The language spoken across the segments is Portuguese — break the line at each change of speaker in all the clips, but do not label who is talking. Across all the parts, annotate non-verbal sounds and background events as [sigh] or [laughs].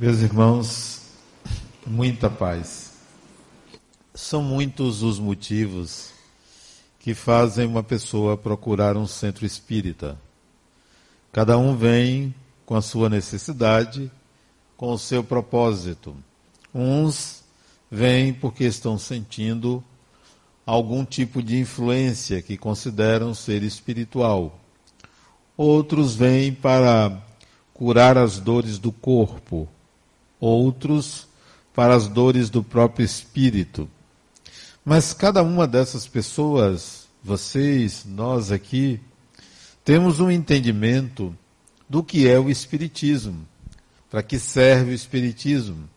Meus irmãos, muita paz. São muitos os motivos que fazem uma pessoa procurar um centro espírita. Cada um vem com a sua necessidade, com o seu propósito. Uns vêm porque estão sentindo algum tipo de influência que consideram ser espiritual. Outros vêm para curar as dores do corpo, outros para as dores do próprio espírito. Mas cada uma dessas pessoas, vocês, nós aqui, temos um entendimento do que é o Espiritismo, para que serve o Espiritismo,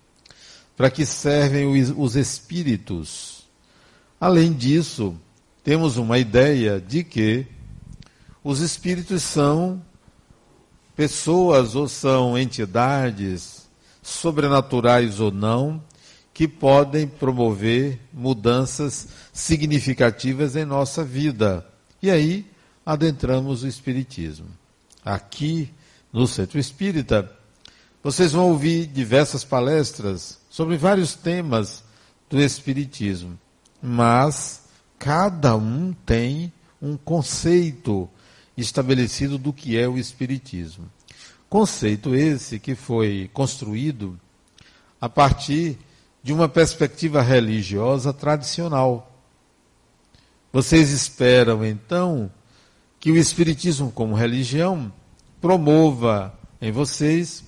para que servem os espíritos. Além disso, temos uma ideia de que os espíritos são pessoas ou são entidades sobrenaturais ou não, que podem promover mudanças significativas em nossa vida. E aí adentramos o Espiritismo. Aqui no Centro Espírita, vocês vão ouvir diversas palestras sobre vários temas do Espiritismo, mas cada um tem um conceito estabelecido do que é o Espiritismo. Conceito esse que foi construído a partir de uma perspectiva religiosa tradicional. Vocês esperam, então, que o Espiritismo, como religião, promova em vocês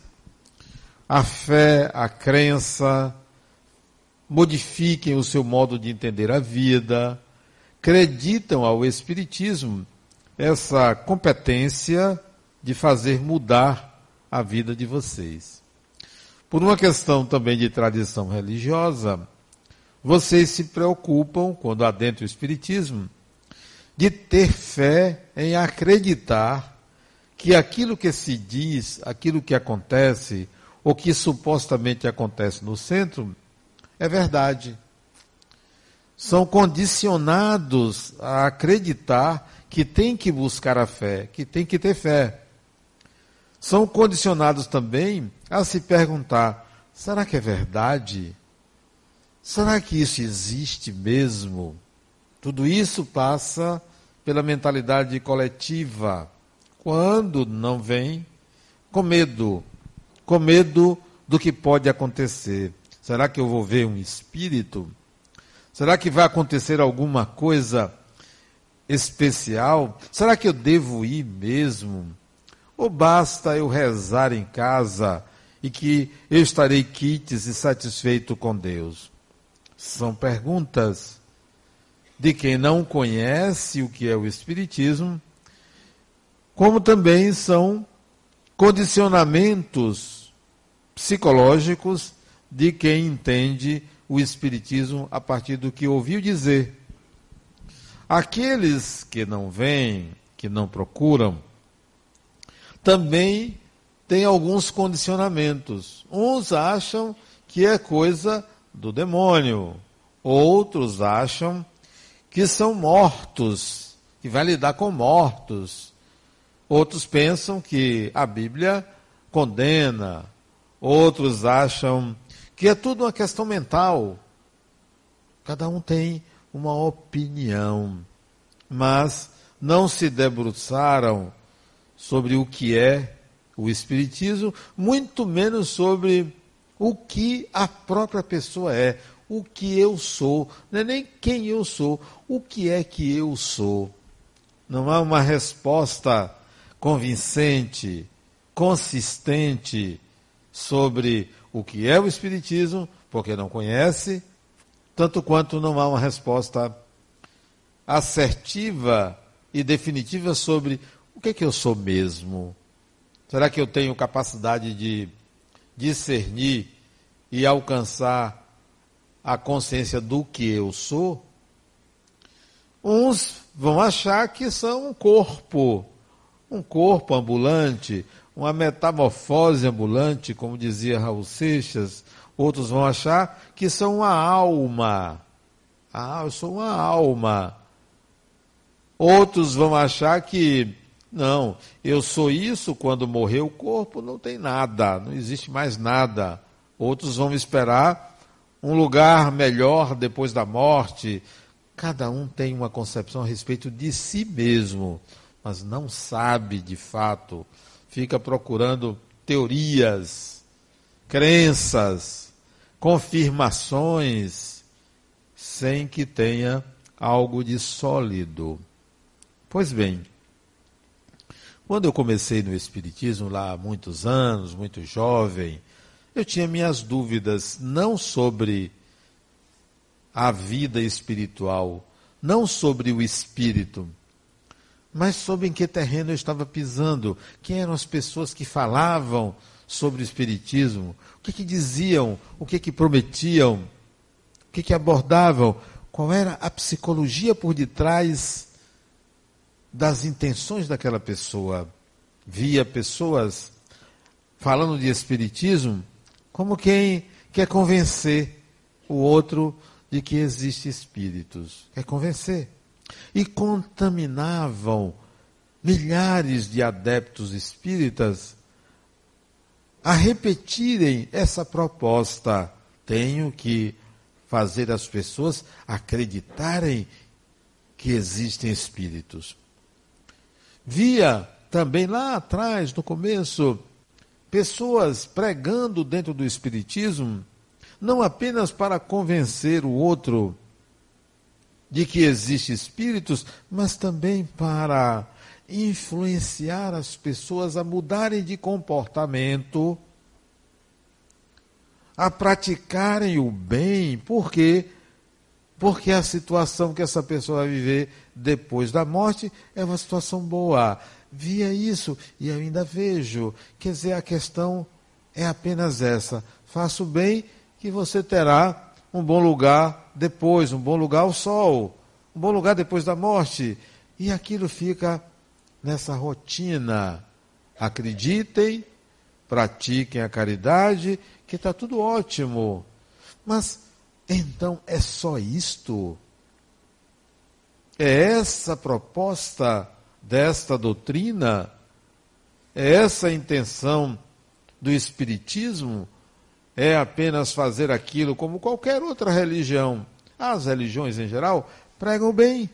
a fé, a crença, modifiquem o seu modo de entender a vida, acreditam ao Espiritismo essa competência de fazer mudar a vida de vocês. Por uma questão também de tradição religiosa, vocês se preocupam, quando adentram o Espiritismo, de ter fé em acreditar que aquilo que se diz, aquilo que acontece, ou que supostamente acontece no centro, é verdade. São condicionados a acreditar que tem que buscar a fé, que tem que ter fé são condicionados também a se perguntar: será que é verdade? Será que isso existe mesmo? Tudo isso passa pela mentalidade coletiva. Quando não vem, com medo, com medo do que pode acontecer. Será que eu vou ver um espírito? Será que vai acontecer alguma coisa especial? Será que eu devo ir mesmo? Ou basta eu rezar em casa e que eu estarei quites e satisfeito com Deus? São perguntas de quem não conhece o que é o Espiritismo, como também são condicionamentos psicológicos de quem entende o Espiritismo a partir do que ouviu dizer. Aqueles que não vêm, que não procuram, também tem alguns condicionamentos. Uns acham que é coisa do demônio, outros acham que são mortos, que vai lidar com mortos. Outros pensam que a Bíblia condena, outros acham que é tudo uma questão mental. Cada um tem uma opinião, mas não se debruçaram sobre o que é o Espiritismo, muito menos sobre o que a própria pessoa é, o que eu sou, não é nem quem eu sou, o que é que eu sou. Não há uma resposta convincente, consistente sobre o que é o Espiritismo, porque não conhece, tanto quanto não há uma resposta assertiva e definitiva sobre o que é que eu sou mesmo? Será que eu tenho capacidade de discernir e alcançar a consciência do que eu sou? Uns vão achar que são um corpo, um corpo ambulante, uma metamorfose ambulante, como dizia Raul Seixas. Outros vão achar que são uma alma. Ah, eu sou uma alma. Outros vão achar que não, eu sou isso, quando morrer o corpo não tem nada, não existe mais nada. outros vão esperar um lugar melhor depois da morte. Cada um tem uma concepção a respeito de si mesmo, mas não sabe de fato. Fica procurando teorias, crenças, confirmações, sem que tenha algo de sólido. Pois bem, quando eu comecei no Espiritismo, lá há muitos anos, muito jovem, eu tinha minhas dúvidas, não sobre a vida espiritual, não sobre o espírito, mas sobre em que terreno eu estava pisando, quem eram as pessoas que falavam sobre o espiritismo, o que, que diziam, o que, que prometiam, o que, que abordavam, qual era a psicologia por detrás das intenções daquela pessoa. Via pessoas falando de espiritismo como quem quer convencer o outro de que existe espíritos. Quer convencer. E contaminavam milhares de adeptos espíritas a repetirem essa proposta. Tenho que fazer as pessoas acreditarem que existem espíritos. Via também lá atrás, no começo, pessoas pregando dentro do Espiritismo, não apenas para convencer o outro de que existem espíritos, mas também para influenciar as pessoas a mudarem de comportamento, a praticarem o bem, por quê? Porque a situação que essa pessoa vai viver depois da morte é uma situação boa. Via isso e ainda vejo. Quer dizer, a questão é apenas essa: faça o bem que você terá um bom lugar depois, um bom lugar ao sol, um bom lugar depois da morte. E aquilo fica nessa rotina. Acreditem, pratiquem a caridade, que está tudo ótimo. Mas então é só isto? É essa proposta desta doutrina? É essa a intenção do Espiritismo? É apenas fazer aquilo como qualquer outra religião? As religiões em geral pregam bem.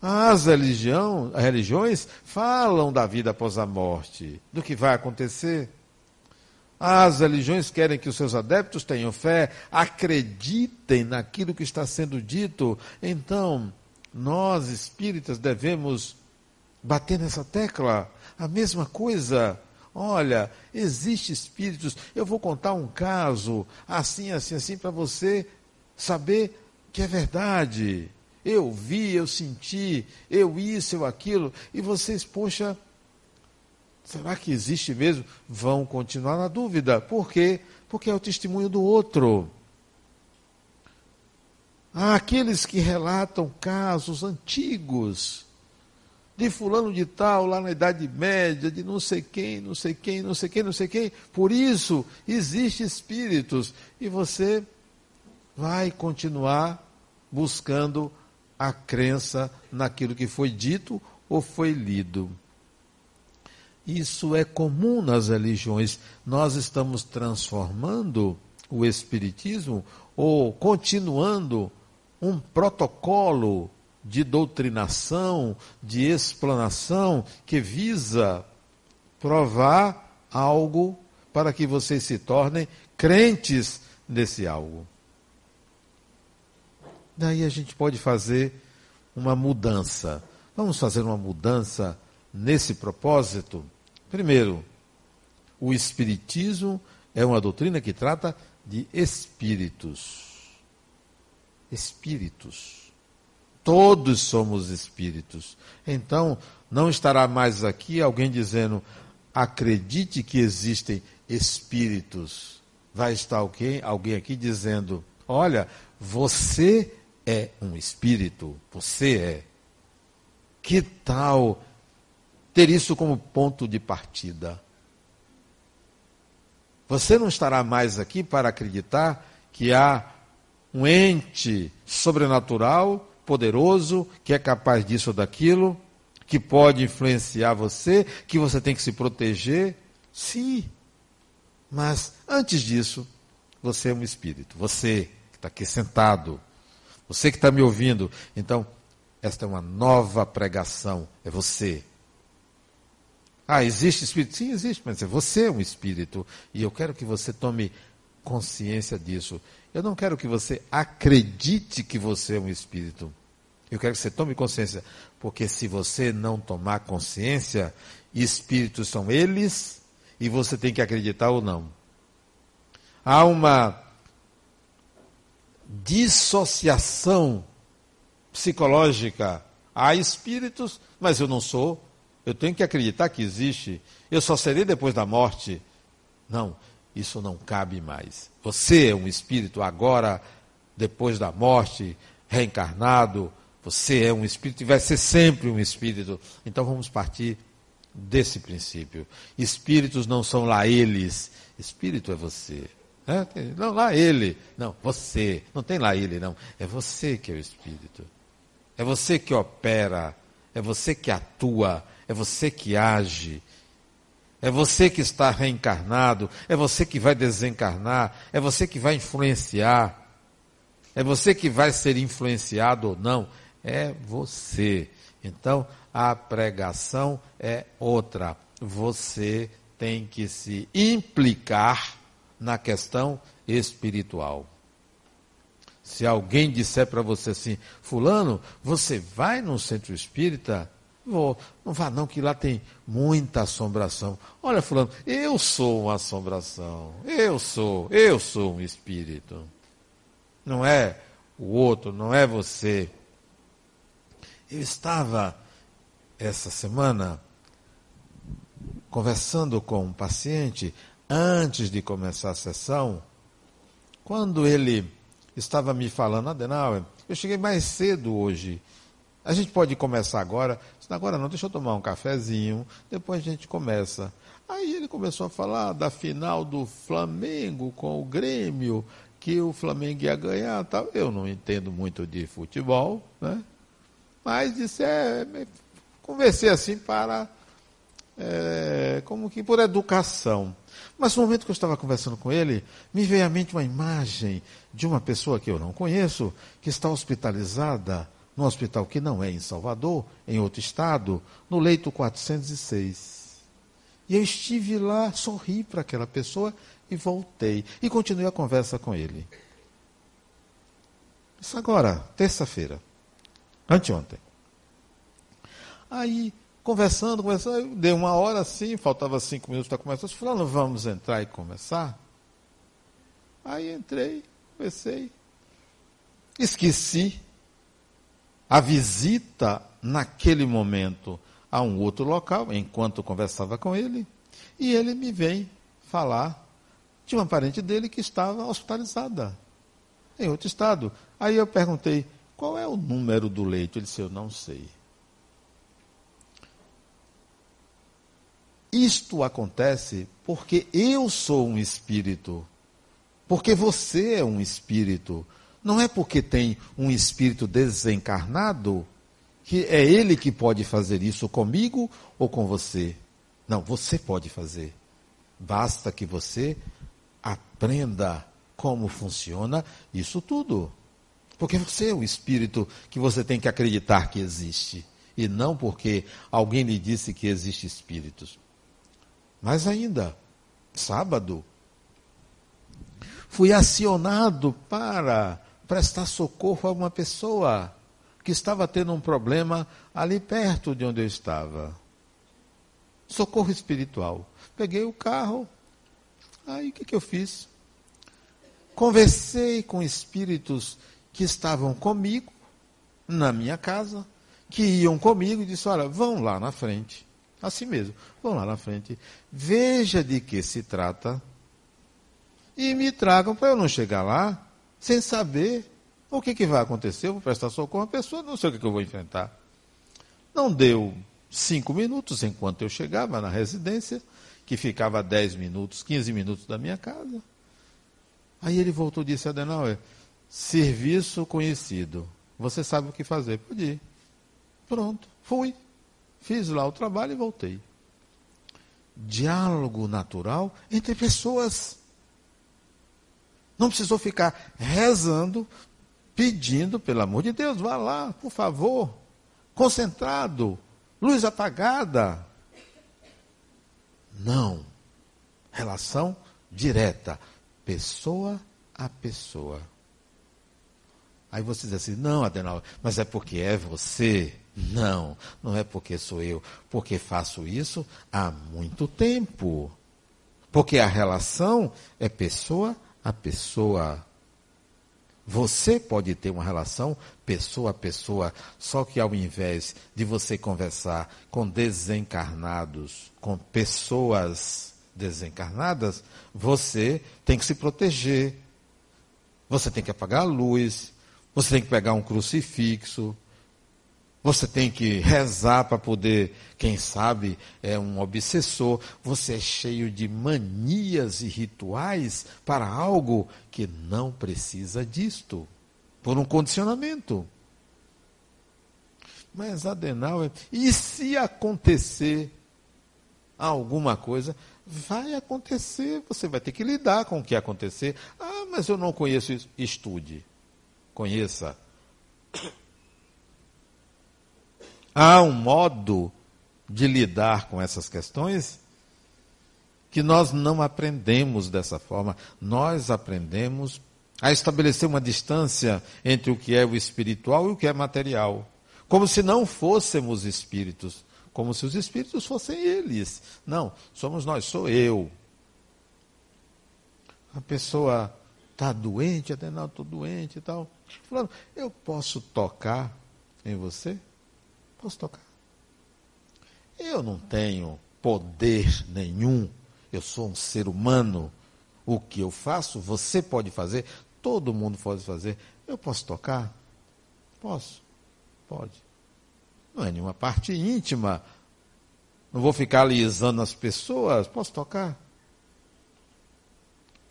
As religião, religiões falam da vida após a morte, do que vai acontecer. As religiões querem que os seus adeptos tenham fé, acreditem naquilo que está sendo dito. Então, nós espíritas devemos bater nessa tecla. A mesma coisa. Olha, existe espíritos. Eu vou contar um caso assim, assim, assim para você saber que é verdade. Eu vi, eu senti, eu isso, eu aquilo. E vocês, poxa, Será que existe mesmo? Vão continuar na dúvida. Por quê? Porque é o testemunho do outro. Há aqueles que relatam casos antigos de fulano de tal, lá na Idade Média, de não sei quem, não sei quem, não sei quem, não sei quem. Por isso, existem espíritos. E você vai continuar buscando a crença naquilo que foi dito ou foi lido. Isso é comum nas religiões. Nós estamos transformando o Espiritismo ou continuando um protocolo de doutrinação, de explanação, que visa provar algo para que vocês se tornem crentes nesse algo. Daí a gente pode fazer uma mudança. Vamos fazer uma mudança nesse propósito? Primeiro, o Espiritismo é uma doutrina que trata de espíritos. Espíritos. Todos somos espíritos. Então, não estará mais aqui alguém dizendo, acredite que existem espíritos. Vai estar alguém, alguém aqui dizendo, olha, você é um espírito. Você é. Que tal ter isso como ponto de partida. Você não estará mais aqui para acreditar que há um ente sobrenatural, poderoso, que é capaz disso ou daquilo, que pode influenciar você, que você tem que se proteger. Sim. Mas antes disso, você é um espírito. Você que está aqui sentado, você que está me ouvindo. Então, esta é uma nova pregação. É você. Ah, existe espírito? Sim, existe, mas é você é um espírito. E eu quero que você tome consciência disso. Eu não quero que você acredite que você é um espírito. Eu quero que você tome consciência. Porque se você não tomar consciência, espíritos são eles e você tem que acreditar ou não. Há uma dissociação psicológica. Há espíritos, mas eu não sou. Eu tenho que acreditar que existe. Eu só serei depois da morte. Não, isso não cabe mais. Você é um espírito agora, depois da morte, reencarnado. Você é um espírito e vai ser sempre um espírito. Então vamos partir desse princípio. Espíritos não são lá eles, espírito é você. É, não, lá ele. Não, você. Não tem lá ele, não. É você que é o espírito. É você que opera. É você que atua. É você que age. É você que está reencarnado. É você que vai desencarnar. É você que vai influenciar. É você que vai ser influenciado ou não. É você. Então, a pregação é outra. Você tem que se implicar na questão espiritual. Se alguém disser para você assim, fulano, você vai num centro espírita? Vou. Não vá não, que lá tem muita assombração. Olha, fulano, eu sou uma assombração. Eu sou, eu sou um espírito. Não é o outro, não é você. Eu estava essa semana conversando com um paciente antes de começar a sessão, quando ele estava me falando, Adenauer, eu cheguei mais cedo hoje. A gente pode começar agora? Agora não, deixa eu tomar um cafezinho, depois a gente começa. Aí ele começou a falar da final do Flamengo com o Grêmio, que o Flamengo ia ganhar tal. Eu não entendo muito de futebol, né? Mas disse, é, conversei assim para, é, como que por educação. Mas no momento que eu estava conversando com ele, me veio à mente uma imagem de uma pessoa que eu não conheço, que está hospitalizada num hospital que não é em Salvador, em outro estado, no leito 406. E eu estive lá, sorri para aquela pessoa e voltei. E continuei a conversa com ele. Isso agora, terça-feira. Anteontem. Aí, conversando, conversando, deu uma hora assim, faltava cinco minutos para começar. Eu falei, vamos entrar e começar? Aí entrei, comecei. Esqueci a visita naquele momento a um outro local, enquanto conversava com ele, e ele me vem falar de uma parente dele que estava hospitalizada em outro estado. Aí eu perguntei: qual é o número do leito? Ele disse: Eu não sei. Isto acontece porque eu sou um espírito. Porque você é um espírito. Não é porque tem um espírito desencarnado que é ele que pode fazer isso comigo ou com você. Não, você pode fazer. Basta que você aprenda como funciona isso tudo. Porque você é o espírito que você tem que acreditar que existe. E não porque alguém lhe disse que existe espíritos. Mas ainda, sábado, fui acionado para prestar socorro a uma pessoa que estava tendo um problema ali perto de onde eu estava. Socorro espiritual. Peguei o carro, aí o que, que eu fiz? Conversei com espíritos que estavam comigo na minha casa, que iam comigo e disse: Olha, vão lá na frente. Assim mesmo, vão lá na frente. Veja de que se trata. E me tragam para eu não chegar lá sem saber o que, que vai acontecer. Eu vou prestar socorro uma pessoa, não sei o que, que eu vou enfrentar. Não deu cinco minutos enquanto eu chegava na residência, que ficava dez minutos, quinze minutos da minha casa. Aí ele voltou e disse: Adenauer, Serviço conhecido. Você sabe o que fazer. Pode. Pronto, fui. Fiz lá o trabalho e voltei. diálogo natural entre pessoas. Não precisou ficar rezando, pedindo, pelo amor de Deus, vá lá, por favor, concentrado, luz apagada. Não. Relação direta, pessoa a pessoa. Aí você diz assim: não, Adenal, mas é porque é você. Não, não é porque sou eu, porque faço isso há muito tempo. Porque a relação é pessoa a pessoa. Você pode ter uma relação pessoa a pessoa, só que ao invés de você conversar com desencarnados, com pessoas desencarnadas, você tem que se proteger. Você tem que apagar a luz, você tem que pegar um crucifixo, você tem que rezar para poder, quem sabe, é um obsessor. Você é cheio de manias e rituais para algo que não precisa disto, por um condicionamento. Mas Adenauer, e se acontecer alguma coisa, vai acontecer, você vai ter que lidar com o que acontecer. Ah, mas eu não conheço isso. Estude, conheça Há um modo de lidar com essas questões que nós não aprendemos dessa forma. Nós aprendemos a estabelecer uma distância entre o que é o espiritual e o que é material. Como se não fôssemos espíritos. Como se os espíritos fossem eles. Não, somos nós, sou eu. A pessoa está doente, até não, estou doente e tal. Falando, eu posso tocar em você? Posso tocar? Eu não tenho poder nenhum. Eu sou um ser humano. O que eu faço, você pode fazer, todo mundo pode fazer. Eu posso tocar? Posso. Pode. Não é nenhuma parte íntima. Não vou ficar alisando as pessoas. Posso tocar?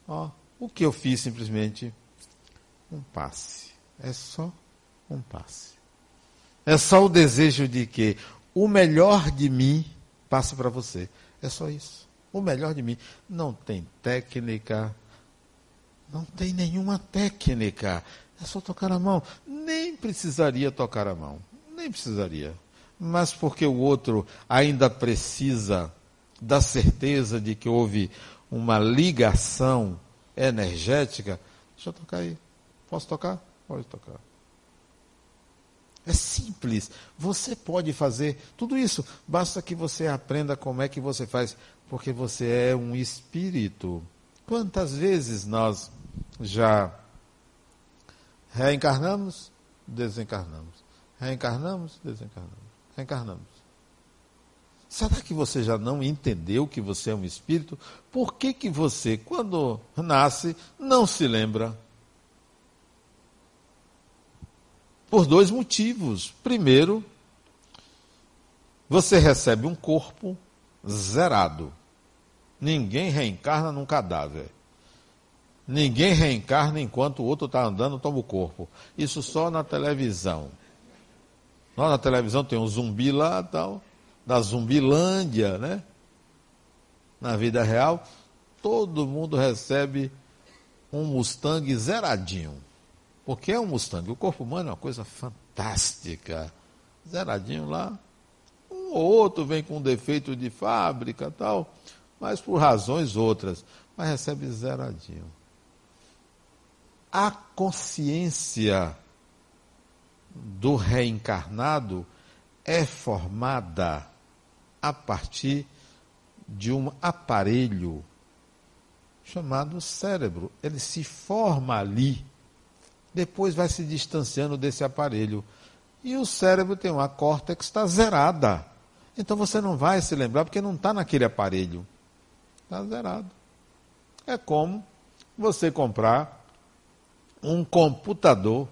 Ó, o que eu fiz simplesmente um passe. É só um passe. É só o desejo de que o melhor de mim passe para você. É só isso. O melhor de mim. Não tem técnica. Não tem nenhuma técnica. É só tocar a mão. Nem precisaria tocar a mão. Nem precisaria. Mas porque o outro ainda precisa da certeza de que houve uma ligação energética. Deixa eu tocar aí. Posso tocar? Pode tocar. É simples. Você pode fazer tudo isso. Basta que você aprenda como é que você faz, porque você é um espírito. Quantas vezes nós já reencarnamos, desencarnamos, reencarnamos, desencarnamos, reencarnamos. Será que você já não entendeu que você é um espírito? Por que, que você, quando nasce, não se lembra? Por dois motivos. Primeiro, você recebe um corpo zerado. Ninguém reencarna num cadáver. Ninguém reencarna enquanto o outro está andando, toma o corpo. Isso só na televisão. Lá na televisão tem um zumbi lá, tal, da Zumbilândia, né? Na vida real, todo mundo recebe um Mustang zeradinho. Porque é um Mustang. O corpo humano é uma coisa fantástica. Zeradinho lá. Um ou outro vem com defeito de fábrica tal, mas por razões outras. Mas recebe zeradinho. A consciência do reencarnado é formada a partir de um aparelho chamado cérebro. Ele se forma ali depois vai se distanciando desse aparelho. E o cérebro tem uma córtex está zerada. Então você não vai se lembrar porque não está naquele aparelho. Está zerado. É como você comprar um computador,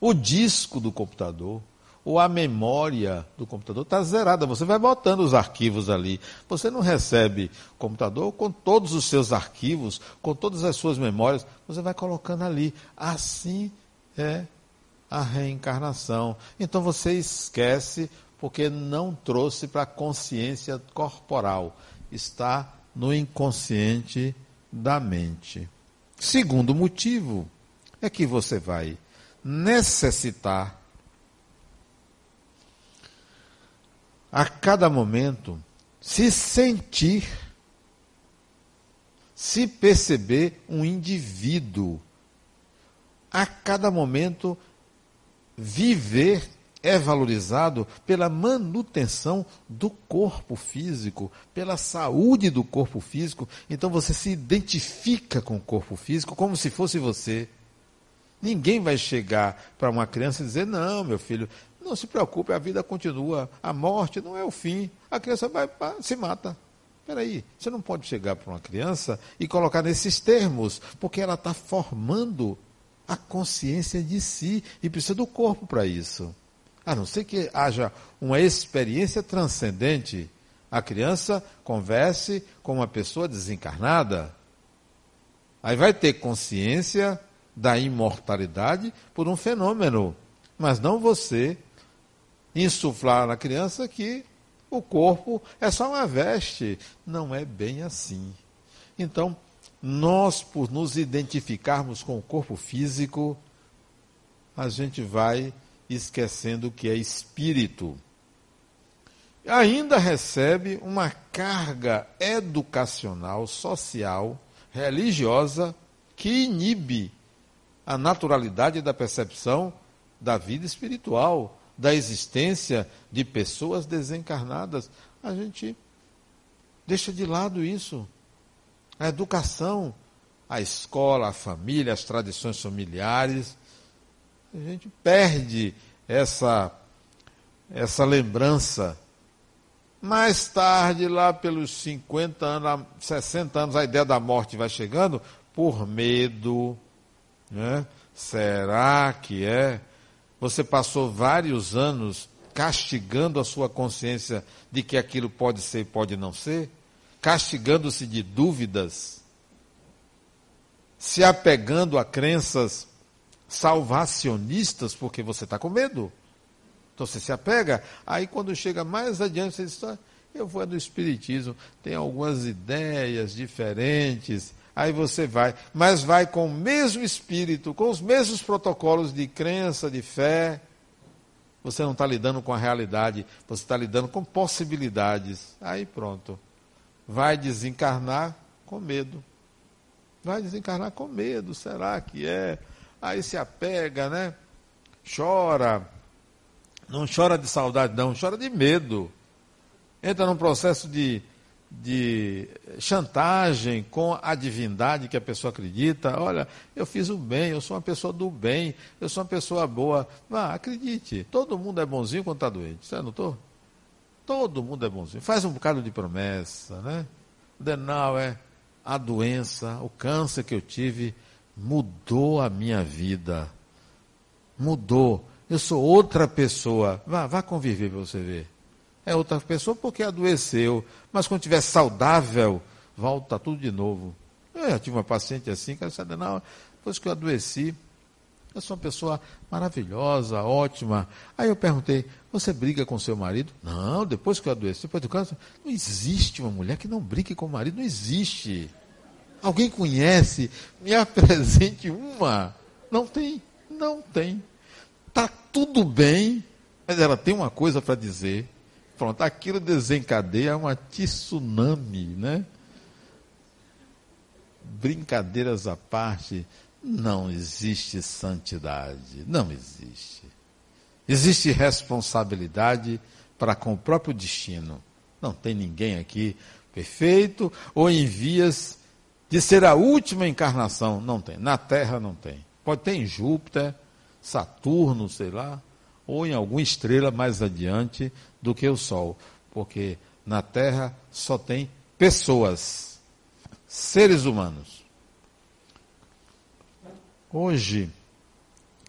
o disco do computador, ou a memória do computador está zerada. Você vai botando os arquivos ali. Você não recebe computador com todos os seus arquivos, com todas as suas memórias. Você vai colocando ali. Assim é a reencarnação. Então você esquece porque não trouxe para a consciência corporal. Está no inconsciente da mente. Segundo motivo é que você vai necessitar a cada momento se sentir, se perceber um indivíduo. A cada momento viver é valorizado pela manutenção do corpo físico, pela saúde do corpo físico. Então você se identifica com o corpo físico como se fosse você. Ninguém vai chegar para uma criança e dizer: Não, meu filho, não se preocupe, a vida continua. A morte não é o fim. A criança vai, se mata. Peraí, você não pode chegar para uma criança e colocar nesses termos, porque ela está formando a consciência de si e precisa do corpo para isso. A não ser que haja uma experiência transcendente, a criança converse com uma pessoa desencarnada. Aí vai ter consciência da imortalidade por um fenômeno, mas não você insuflar na criança que o corpo é só uma veste. Não é bem assim. Então, nós, por nos identificarmos com o corpo físico, a gente vai esquecendo que é espírito. Ainda recebe uma carga educacional, social, religiosa, que inibe a naturalidade da percepção da vida espiritual, da existência de pessoas desencarnadas. A gente deixa de lado isso. A educação, a escola, a família, as tradições familiares, a gente perde essa, essa lembrança. Mais tarde, lá pelos 50 anos, 60 anos, a ideia da morte vai chegando por medo. Né? Será que é? Você passou vários anos castigando a sua consciência de que aquilo pode ser e pode não ser? Castigando-se de dúvidas? Se apegando a crenças salvacionistas porque você está com medo. Então você se apega, aí quando chega mais adiante, você diz, ah, eu vou no Espiritismo, tem algumas ideias diferentes, aí você vai, mas vai com o mesmo espírito, com os mesmos protocolos de crença, de fé. Você não está lidando com a realidade, você está lidando com possibilidades. Aí pronto. Vai desencarnar com medo. Vai desencarnar com medo, será que é? Aí se apega, né? Chora. Não chora de saudade, não, chora de medo. Entra num processo de, de chantagem com a divindade que a pessoa acredita. Olha, eu fiz o bem, eu sou uma pessoa do bem, eu sou uma pessoa boa. Vá, acredite, todo mundo é bonzinho quando está doente. Você anotou? Todo mundo é bonzinho. Faz um bocado de promessa, né? Denal é a doença, o câncer que eu tive mudou a minha vida. Mudou. Eu sou outra pessoa. Vá, vá conviver para você ver. É outra pessoa porque adoeceu. Mas quando estiver saudável, volta tudo de novo. Eu já tive uma paciente assim, que ela disse, depois que eu adoeci, eu sou uma pessoa maravilhosa, ótima. Aí eu perguntei, você briga com seu marido? Não, depois que eu adoeci, depois do câncer, não existe uma mulher que não brigue com o marido, não existe. Alguém conhece? Me [laughs] apresente uma. Não tem, não tem. Está tudo bem, mas ela tem uma coisa para dizer. Pronto, aquilo desencadeia uma tsunami, né? Brincadeiras à parte, não existe santidade, não existe. Existe responsabilidade para com o próprio destino. Não tem ninguém aqui perfeito ou em vias de ser a última encarnação. Não tem. Na Terra não tem. Pode ter em Júpiter, Saturno, sei lá, ou em alguma estrela mais adiante do que o Sol. Porque na Terra só tem pessoas, seres humanos. Hoje,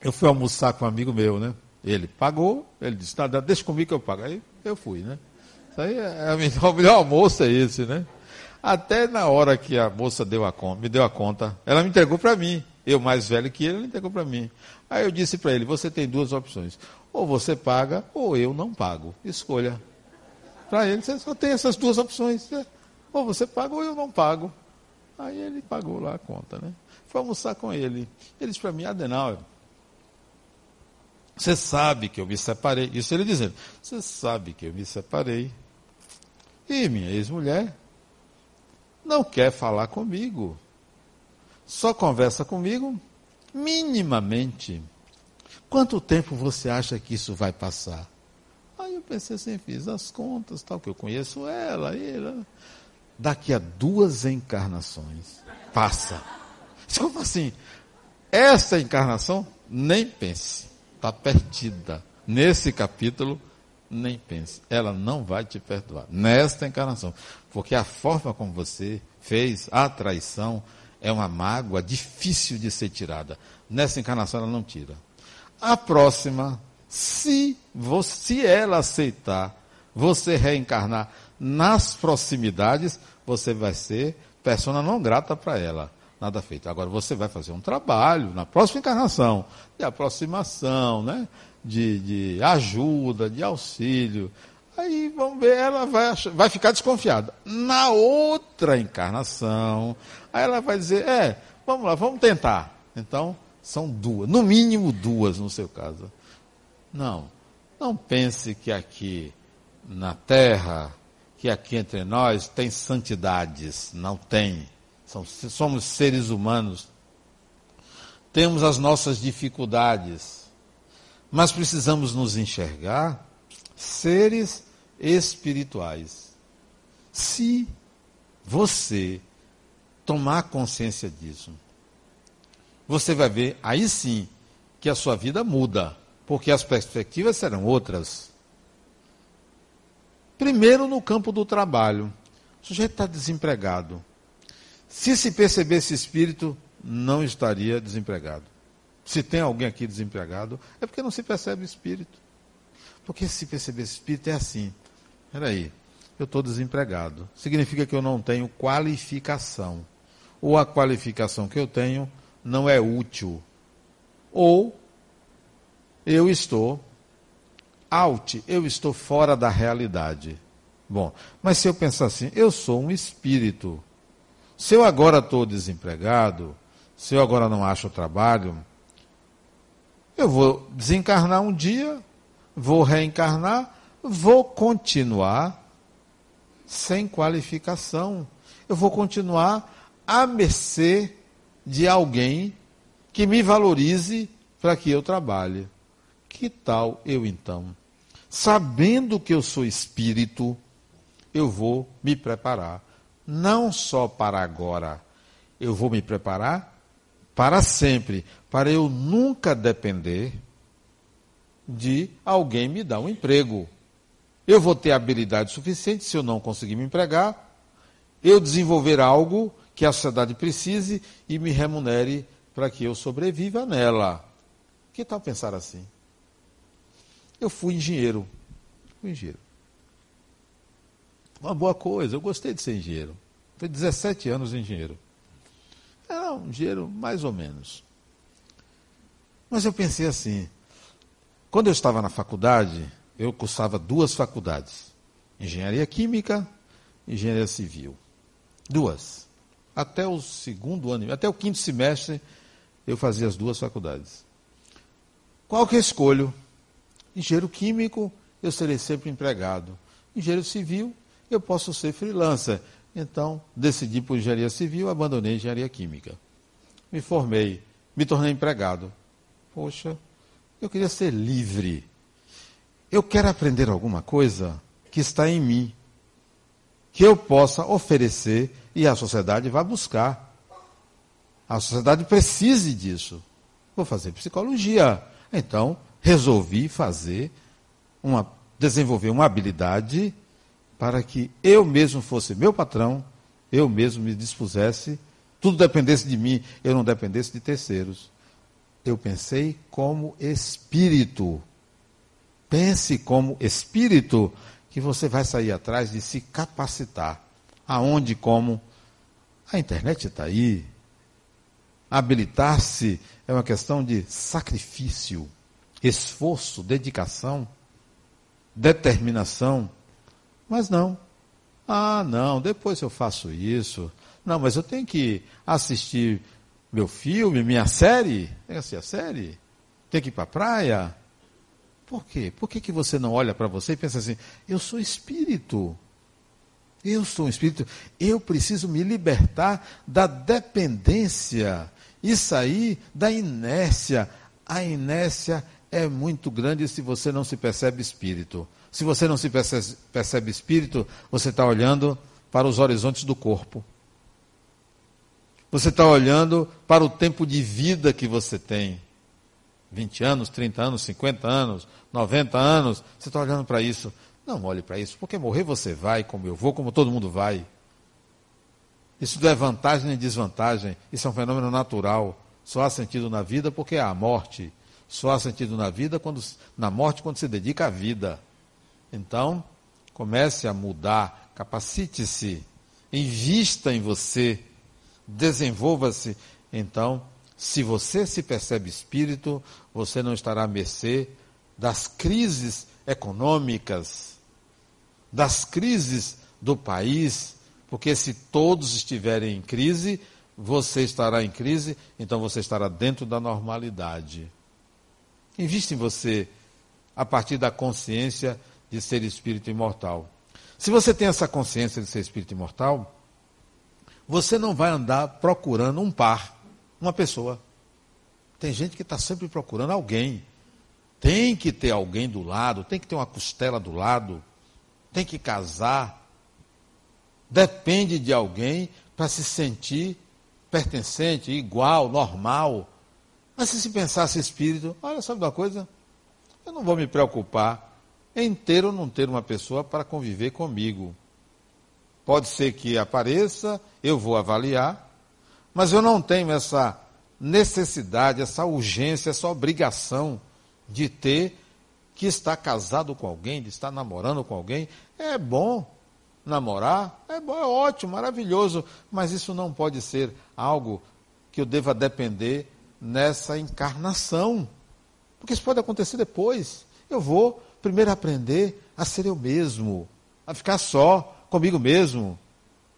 eu fui almoçar com um amigo meu, né? Ele pagou, ele disse, nada, deixa comigo que eu pago. Aí eu fui, né? Isso aí é, é [laughs] o melhor almoço é esse, né? Até na hora que a moça deu a conta, me deu a conta, ela me entregou para mim. Eu mais velho que ele, ele entregou para mim. Aí eu disse para ele: você tem duas opções. Ou você paga, ou eu não pago. Escolha. Para ele, você só tem essas duas opções. Né? Ou você paga, ou eu não pago. Aí ele pagou lá a conta, né? Fui almoçar com ele. Ele disse para mim, Adenauer, você sabe que eu me separei. Isso ele dizendo, você sabe que eu me separei. E minha ex-mulher não quer falar comigo. Só conversa comigo minimamente. Quanto tempo você acha que isso vai passar? Aí eu pensei assim, fiz as contas, tal, que eu conheço ela, ela. Daqui a duas encarnações, passa. Como assim? Essa encarnação, nem pense. Está perdida. Nesse capítulo, nem pense. Ela não vai te perdoar. Nesta encarnação. Porque a forma como você fez a traição é uma mágoa difícil de ser tirada. Nessa encarnação ela não tira. A próxima, se, você, se ela aceitar você reencarnar nas proximidades, você vai ser persona não grata para ela. Nada feito. Agora você vai fazer um trabalho na próxima encarnação de aproximação, né? de, de ajuda, de auxílio. Aí vamos ver, ela vai, vai ficar desconfiada. Na outra encarnação, aí ela vai dizer: é, vamos lá, vamos tentar. Então, são duas, no mínimo duas no seu caso. Não, não pense que aqui na Terra, que aqui entre nós tem santidades. Não tem. somos seres humanos. Temos as nossas dificuldades. Mas precisamos nos enxergar seres espirituais. Se você tomar consciência disso, você vai ver aí sim que a sua vida muda, porque as perspectivas serão outras. Primeiro, no campo do trabalho. O sujeito está desempregado. Se se perceber esse espírito, não estaria desempregado. Se tem alguém aqui desempregado, é porque não se percebe espírito. Porque se perceber espírito é assim. Peraí, eu estou desempregado. Significa que eu não tenho qualificação. Ou a qualificação que eu tenho não é útil. Ou eu estou out, eu estou fora da realidade. Bom, mas se eu pensar assim, eu sou um espírito. Se eu agora estou desempregado, se eu agora não acho trabalho, eu vou desencarnar um dia, vou reencarnar, vou continuar sem qualificação. Eu vou continuar à mercê de alguém que me valorize para que eu trabalhe. Que tal eu então, sabendo que eu sou espírito, eu vou me preparar, não só para agora, eu vou me preparar para sempre, para eu nunca depender de alguém me dar um emprego. Eu vou ter habilidade suficiente se eu não conseguir me empregar, eu desenvolver algo que a sociedade precise e me remunere para que eu sobreviva nela. Que tal pensar assim? Eu fui engenheiro. Fui engenheiro. Uma boa coisa, eu gostei de ser engenheiro. Foi 17 anos engenheiro. Era um engenheiro mais ou menos. Mas eu pensei assim, quando eu estava na faculdade, eu cursava duas faculdades: engenharia química engenharia civil. Duas. Até o segundo ano, até o quinto semestre, eu fazia as duas faculdades. Qual que eu escolho? Engenheiro químico, eu serei sempre empregado. Engenheiro civil, eu posso ser freelancer. Então, decidi por engenharia civil, abandonei engenharia química. Me formei, me tornei empregado. Poxa, eu queria ser livre. Eu quero aprender alguma coisa que está em mim, que eu possa oferecer e a sociedade vai buscar. A sociedade precise disso. Vou fazer psicologia. Então, resolvi fazer uma desenvolver uma habilidade para que eu mesmo fosse meu patrão, eu mesmo me dispusesse, tudo dependesse de mim, eu não dependesse de terceiros. Eu pensei como espírito. Pense como espírito que você vai sair atrás de se capacitar. Aonde, como? A internet está aí. habilitar-se é uma questão de sacrifício, esforço, dedicação, determinação. Mas não. Ah, não, depois eu faço isso. Não, mas eu tenho que assistir meu filme, minha série. Tem que assistir a série? Tem que ir para a praia? Por quê? Por que, que você não olha para você e pensa assim, eu sou espírito? Eu sou um espírito, eu preciso me libertar da dependência e sair da inércia. A inércia é muito grande se você não se percebe espírito. Se você não se percebe, percebe espírito, você está olhando para os horizontes do corpo. Você está olhando para o tempo de vida que você tem. 20 anos, 30 anos, 50 anos, 90 anos. Você está olhando para isso. Não olhe para isso, porque morrer você vai, como eu vou, como todo mundo vai. Isso não é vantagem nem desvantagem, isso é um fenômeno natural. Só há sentido na vida porque há a morte. Só há sentido na vida quando na morte quando se dedica à vida. Então, comece a mudar, capacite-se, invista em você, desenvolva-se. Então, se você se percebe espírito, você não estará à mercê das crises econômicas, das crises do país, porque se todos estiverem em crise, você estará em crise, então você estará dentro da normalidade. Invista em você a partir da consciência de ser espírito imortal. Se você tem essa consciência de ser espírito imortal, você não vai andar procurando um par, uma pessoa. Tem gente que está sempre procurando alguém. Tem que ter alguém do lado, tem que ter uma costela do lado, tem que casar. Depende de alguém para se sentir pertencente, igual, normal. Mas se se pensasse espírito, olha, sabe uma coisa? Eu não vou me preocupar em ter ou não ter uma pessoa para conviver comigo. Pode ser que apareça, eu vou avaliar, mas eu não tenho essa necessidade, essa urgência, essa obrigação de ter que estar casado com alguém, de estar namorando com alguém. É bom namorar, é bom, é ótimo, maravilhoso, mas isso não pode ser algo que eu deva depender nessa encarnação. Porque isso pode acontecer depois. Eu vou primeiro aprender a ser eu mesmo, a ficar só comigo mesmo.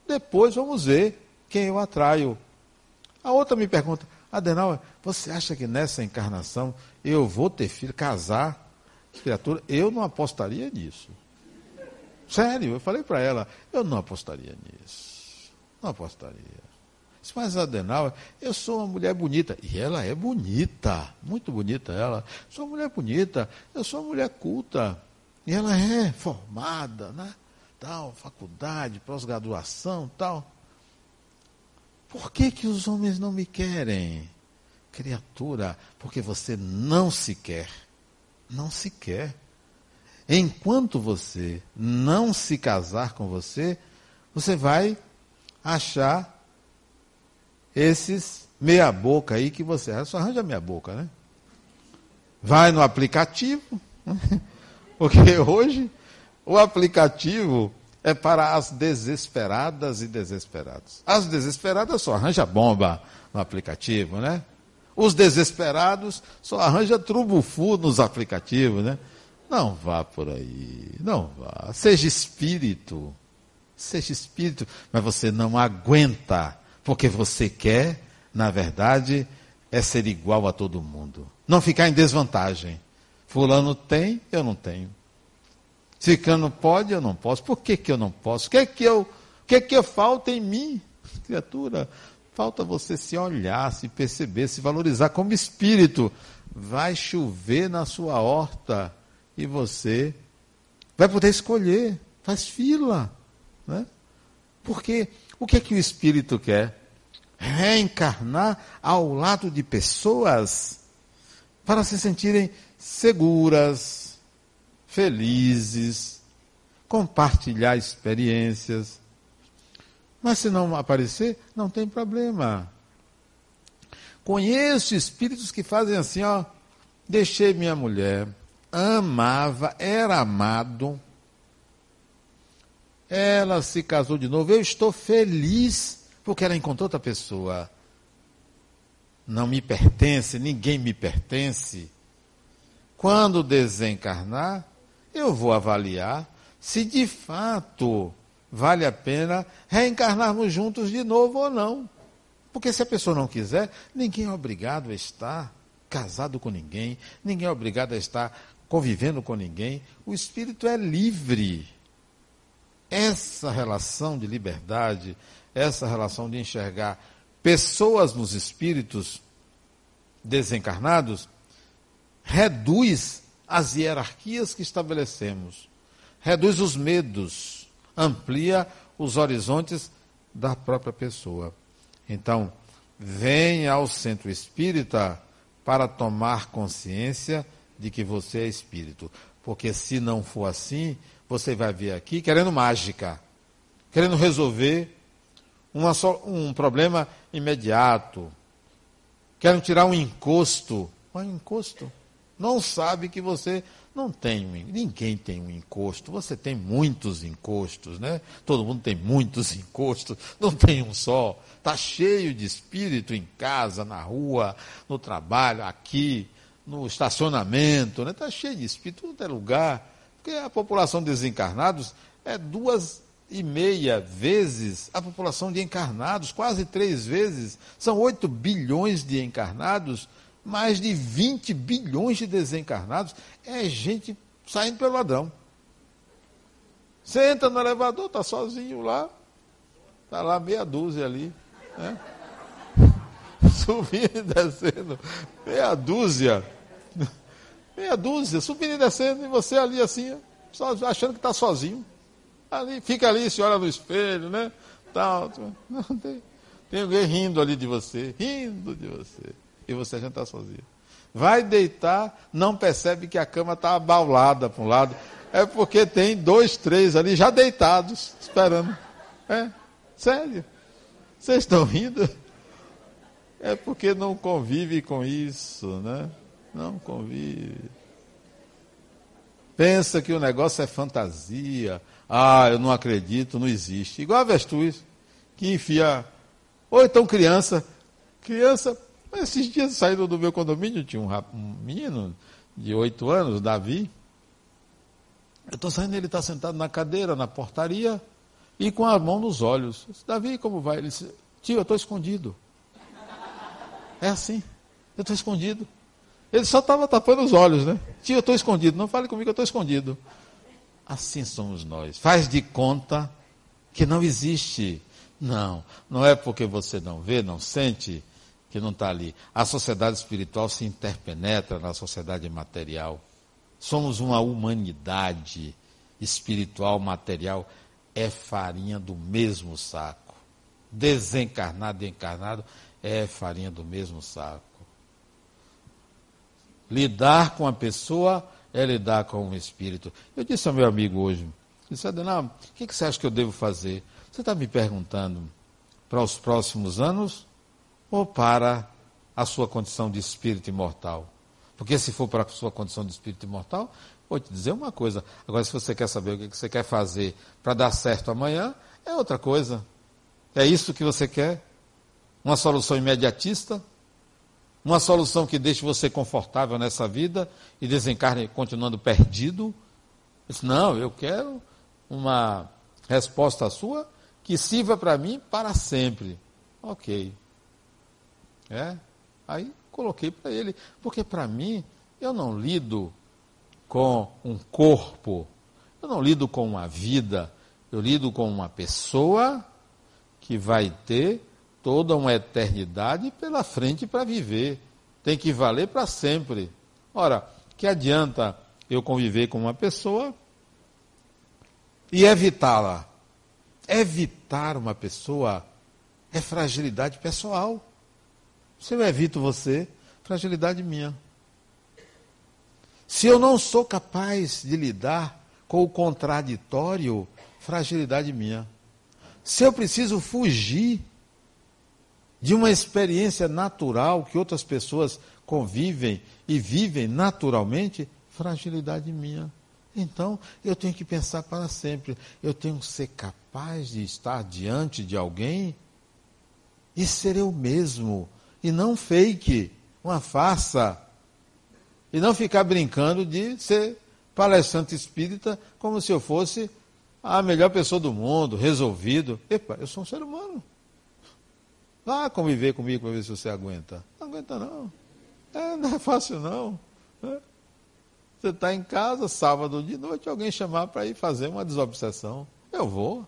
Depois vamos ver quem eu atraio. A outra me pergunta, Adenal, você acha que nessa encarnação eu vou ter filho, casar? Criatura, eu não apostaria nisso. Sério, eu falei para ela, eu não apostaria nisso. Não apostaria. Mas Adenauer, eu sou uma mulher bonita. E ela é bonita, muito bonita ela. Sou uma mulher bonita, eu sou uma mulher culta. E ela é formada, né? Tal, faculdade, pós-graduação, tal. Por que, que os homens não me querem? Criatura, porque você não se quer. Não se quer. Enquanto você não se casar com você, você vai achar esses meia boca aí que você. Só arranja meia boca, né? Vai no aplicativo, [laughs] porque hoje o aplicativo é para as desesperadas e desesperados. As desesperadas só arranja bomba no aplicativo, né? Os desesperados só arranja trubufu nos aplicativos, né? Não vá por aí, não vá. Seja espírito, seja espírito, mas você não aguenta, porque você quer, na verdade, é ser igual a todo mundo. Não ficar em desvantagem. Fulano tem, eu não tenho. Ciclano pode, eu não posso. Por que, que eu não posso? O que, que, eu, que, que falta em mim? Criatura, falta você se olhar, se perceber, se valorizar como espírito. Vai chover na sua horta e você vai poder escolher. Faz fila. Né? Porque o que é que o espírito quer? Reencarnar ao lado de pessoas para se sentirem seguras, felizes, compartilhar experiências. Mas se não aparecer, não tem problema. Conheço espíritos que fazem assim, ó, deixei minha mulher, amava, era amado, ela se casou de novo, eu estou feliz porque ela encontrou outra pessoa. não me pertence, ninguém me pertence. Quando desencarnar, eu vou avaliar se de fato vale a pena reencarnarmos juntos de novo ou não. Porque se a pessoa não quiser, ninguém é obrigado a estar casado com ninguém, ninguém é obrigado a estar convivendo com ninguém. O espírito é livre. Essa relação de liberdade, essa relação de enxergar pessoas nos espíritos desencarnados, reduz as hierarquias que estabelecemos, reduz os medos, amplia os horizontes da própria pessoa. Então, venha ao centro espírita para tomar consciência de que você é espírito. Porque se não for assim, você vai vir aqui querendo mágica, querendo resolver uma, um problema imediato, querendo tirar um encosto. Um encosto? Não sabe que você não tem, ninguém tem um encosto, você tem muitos encostos, né? Todo mundo tem muitos [laughs] encostos, não tem um só. Está cheio de espírito em casa, na rua, no trabalho, aqui, no estacionamento, né? Está cheio de espírito, tudo é lugar. Porque a população de desencarnados é duas e meia vezes a população de encarnados, quase três vezes. São oito bilhões de encarnados mais de 20 bilhões de desencarnados, é gente saindo pelo ladrão. Você entra no elevador, está sozinho lá, está lá meia dúzia ali. Né? [laughs] Subindo e descendo, meia dúzia. Meia dúzia, subindo e descendo, e você ali assim, só achando que está sozinho. Ali, fica ali, se olha no espelho, né? Tal, [laughs] não, tem, tem alguém rindo ali de você, rindo de você e você já está sozinho. Vai deitar, não percebe que a cama está abaulada para um lado. É porque tem dois, três ali já deitados, esperando. É, sério. Vocês estão rindo? É porque não convive com isso, né? Não convive. Pensa que o negócio é fantasia. Ah, eu não acredito, não existe. Igual a avestruz, que enfia. Ou então criança. Criança esses dias saindo do meu condomínio, tinha um, um menino de oito anos, Davi. Eu estou saindo, ele está sentado na cadeira, na portaria, e com a mão nos olhos. Disse, Davi, como vai? Ele disse, tio, eu estou escondido. É assim, eu estou escondido. Ele só estava tapando os olhos, né? Tio, eu estou escondido. Não fale comigo, eu estou escondido. Assim somos nós. Faz de conta que não existe. Não, não é porque você não vê, não sente, que não está ali. A sociedade espiritual se interpenetra na sociedade material. Somos uma humanidade espiritual, material, é farinha do mesmo saco. Desencarnado e encarnado é farinha do mesmo saco. Lidar com a pessoa é lidar com o espírito. Eu disse ao meu amigo hoje, disse, Adenal, o que, que você acha que eu devo fazer? Você está me perguntando para os próximos anos ou para a sua condição de espírito imortal. Porque se for para a sua condição de espírito imortal, vou te dizer uma coisa. Agora, se você quer saber o que você quer fazer para dar certo amanhã, é outra coisa. É isso que você quer? Uma solução imediatista? Uma solução que deixe você confortável nessa vida e desencarne continuando perdido? Não, eu quero uma resposta sua que sirva para mim para sempre. Ok. É? Aí coloquei para ele, porque para mim eu não lido com um corpo, eu não lido com uma vida, eu lido com uma pessoa que vai ter toda uma eternidade pela frente para viver. Tem que valer para sempre. Ora, que adianta eu conviver com uma pessoa e evitá-la? Evitar uma pessoa é fragilidade pessoal. Se eu evito você, fragilidade minha. Se eu não sou capaz de lidar com o contraditório, fragilidade minha. Se eu preciso fugir de uma experiência natural que outras pessoas convivem e vivem naturalmente, fragilidade minha. Então, eu tenho que pensar para sempre. Eu tenho que ser capaz de estar diante de alguém e ser eu mesmo e não fake, uma farsa. E não ficar brincando de ser palestrante espírita como se eu fosse a melhor pessoa do mundo, resolvido. Epa, eu sou um ser humano. Vá conviver comigo para ver se você aguenta. Não aguenta não. É, não é fácil não. É. Você está em casa, sábado de noite, alguém chamar para ir fazer uma desobsessão. Eu vou.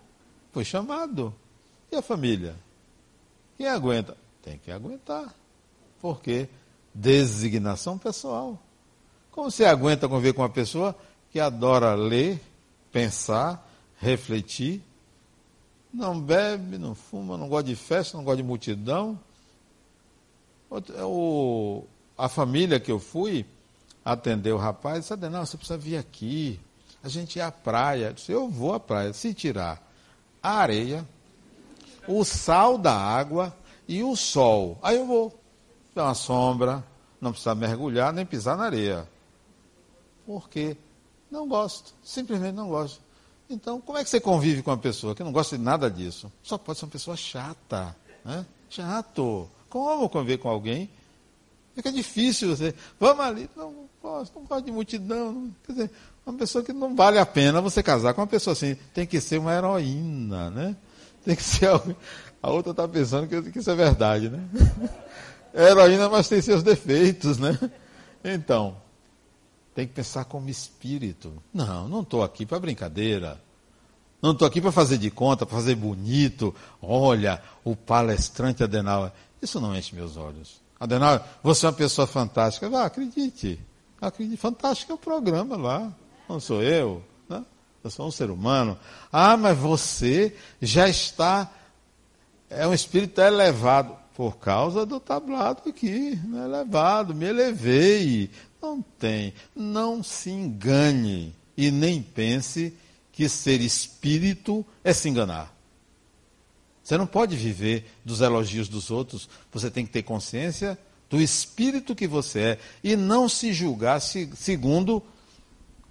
Fui chamado. E a família? Quem aguenta? Tem que aguentar. Por quê? Designação pessoal. Como você aguenta conviver com uma pessoa que adora ler, pensar, refletir, não bebe, não fuma, não gosta de festa, não gosta de multidão? O, a família que eu fui atender o rapaz disse, Adenal, você precisa vir aqui. A gente ia à praia. Eu disse, eu vou à praia. Se tirar a areia, o sal da água e o sol. Aí eu vou. Dá uma sombra, não precisa mergulhar nem pisar na areia. Por quê? Não gosto. Simplesmente não gosto. Então, como é que você convive com uma pessoa que não gosta de nada disso? Só pode ser uma pessoa chata. Né? Chato. Como conviver com alguém? Fica difícil você. Vamos ali. Não, não gosto, não gosto de multidão. Não. Quer dizer, uma pessoa que não vale a pena você casar com uma pessoa assim. Tem que ser uma heroína, né? Tem que ser alguém. A outra está pensando que, que isso é verdade, né? É heroína, mas tem seus defeitos, né? Então, tem que pensar como espírito. Não, não estou aqui para brincadeira. Não estou aqui para fazer de conta, para fazer bonito. Olha, o palestrante Adenauer. Isso não enche meus olhos. Adenauer, você é uma pessoa fantástica. Vá, acredite. acredite. Fantástico é o programa lá. Não sou eu. Né? Eu sou um ser humano. Ah, mas você já está. É um espírito elevado. Por causa do tablado aqui. Né? Elevado, me elevei. Não tem. Não se engane. E nem pense que ser espírito é se enganar. Você não pode viver dos elogios dos outros. Você tem que ter consciência do espírito que você é e não se julgar segundo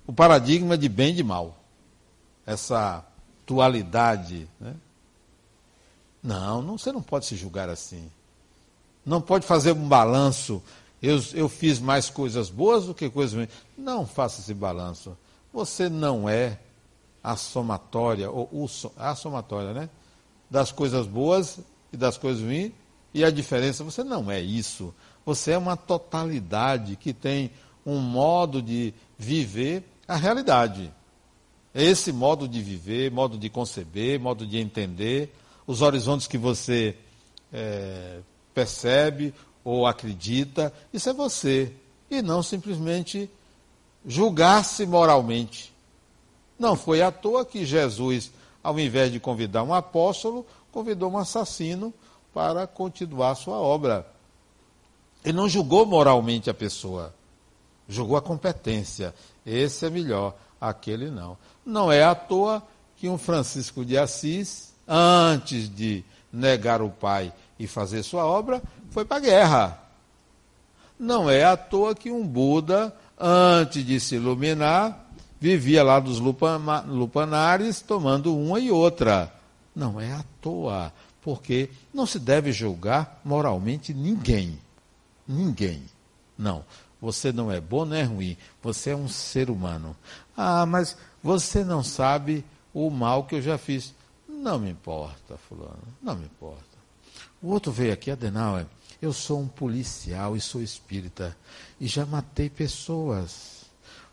o paradigma de bem e de mal. Essa dualidade. Né? Não, não, você não pode se julgar assim. Não pode fazer um balanço. Eu, eu fiz mais coisas boas do que coisas ruins. Não faça esse balanço. Você não é a somatória, ou o, a somatória, né? Das coisas boas e das coisas ruins. E a diferença, você não é isso. Você é uma totalidade que tem um modo de viver a realidade. É esse modo de viver, modo de conceber, modo de entender, os horizontes que você é, percebe ou acredita, isso é você. E não simplesmente julgar-se moralmente. Não foi à toa que Jesus, ao invés de convidar um apóstolo, convidou um assassino para continuar sua obra. Ele não julgou moralmente a pessoa, julgou a competência. Esse é melhor, aquele não. Não é à toa que um Francisco de Assis, antes de negar o Pai e fazer sua obra, foi para a guerra. Não é à toa que um Buda, antes de se iluminar, vivia lá dos lupanares tomando uma e outra. Não é à toa, porque não se deve julgar moralmente ninguém. Ninguém. Não. Você não é bom nem é ruim. Você é um ser humano. Ah, mas você não sabe o mal que eu já fiz. Não me importa, fulano. Não me importa. O outro veio aqui, Adenauer. Eu sou um policial e sou espírita. E já matei pessoas.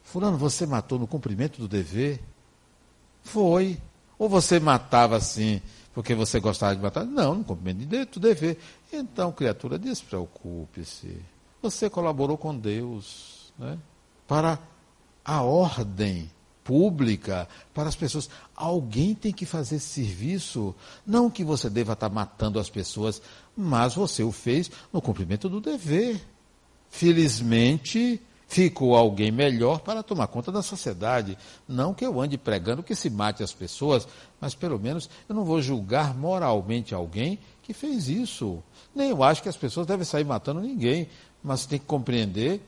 Fulano, você matou no cumprimento do dever? Foi. Ou você matava assim porque você gostava de matar? Não, no cumprimento do dever. Então, criatura, despreocupe-se. Você colaborou com Deus né? para a ordem pública, para as pessoas. Alguém tem que fazer esse serviço. Não que você deva estar matando as pessoas, mas você o fez no cumprimento do dever. Felizmente, ficou alguém melhor para tomar conta da sociedade. Não que eu ande pregando que se mate as pessoas, mas pelo menos eu não vou julgar moralmente alguém que fez isso. Nem eu acho que as pessoas devem sair matando ninguém mas tem que compreender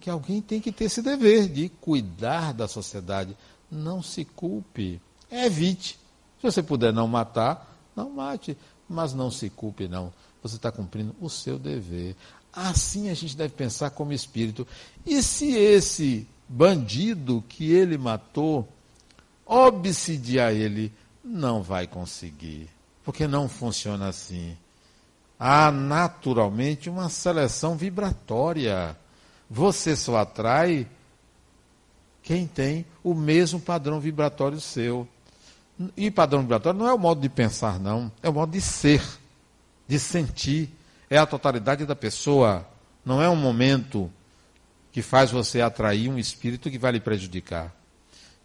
que alguém tem que ter esse dever de cuidar da sociedade. Não se culpe, evite. Se você puder não matar, não mate, mas não se culpe não. você está cumprindo o seu dever. Assim a gente deve pensar como espírito. E se esse bandido que ele matou obsidiar ele, não vai conseguir, porque não funciona assim. Há naturalmente uma seleção vibratória. Você só atrai quem tem o mesmo padrão vibratório seu. E padrão vibratório não é o modo de pensar, não. É o modo de ser, de sentir. É a totalidade da pessoa. Não é um momento que faz você atrair um espírito que vai lhe prejudicar.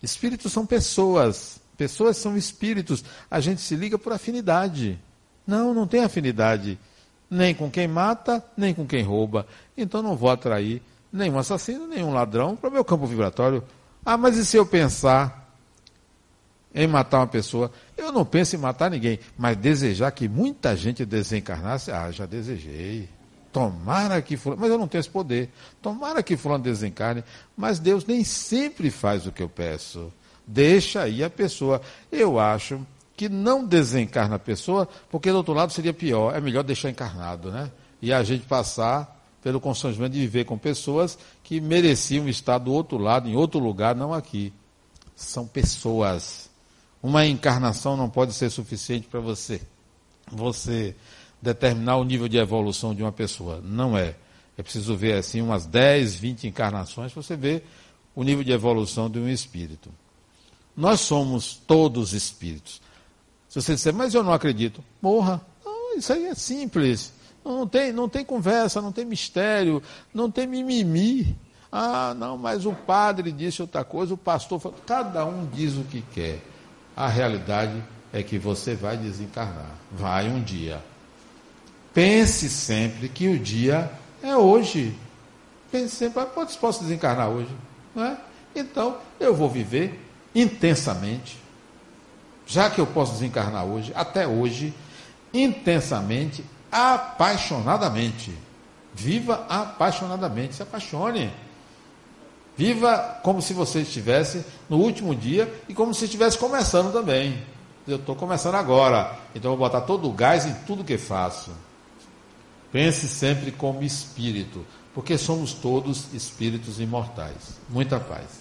Espíritos são pessoas. Pessoas são espíritos. A gente se liga por afinidade. Não, não tem afinidade. Nem com quem mata, nem com quem rouba. Então não vou atrair nenhum assassino, nenhum ladrão para o meu campo vibratório. Ah, mas e se eu pensar em matar uma pessoa. Eu não penso em matar ninguém, mas desejar que muita gente desencarnasse, ah, já desejei. Tomara que fulano, mas eu não tenho esse poder. Tomara que fulano desencarne, mas Deus nem sempre faz o que eu peço. Deixa aí a pessoa. Eu acho que não desencarna a pessoa, porque do outro lado seria pior. É melhor deixar encarnado, né? E a gente passar pelo constrangimento de viver com pessoas que mereciam estar do outro lado, em outro lugar, não aqui. São pessoas uma encarnação não pode ser suficiente para você. Você determinar o nível de evolução de uma pessoa. Não é. É preciso ver assim umas 10, 20 encarnações para você ver o nível de evolução de um espírito. Nós somos todos espíritos. Se você disser, mas eu não acredito, morra. Não, isso aí é simples. Não tem, não tem conversa, não tem mistério, não tem mimimi. Ah, não, mas o padre disse outra coisa, o pastor falou. Cada um diz o que quer. A realidade é que você vai desencarnar. Vai um dia. Pense sempre que o dia é hoje. Pense sempre, pode, posso desencarnar hoje. Não é? Então, eu vou viver intensamente. Já que eu posso desencarnar hoje, até hoje, intensamente, apaixonadamente. Viva apaixonadamente, se apaixone. Viva como se você estivesse no último dia e como se estivesse começando também. Eu estou começando agora, então eu vou botar todo o gás em tudo que faço. Pense sempre como espírito, porque somos todos espíritos imortais. Muita paz.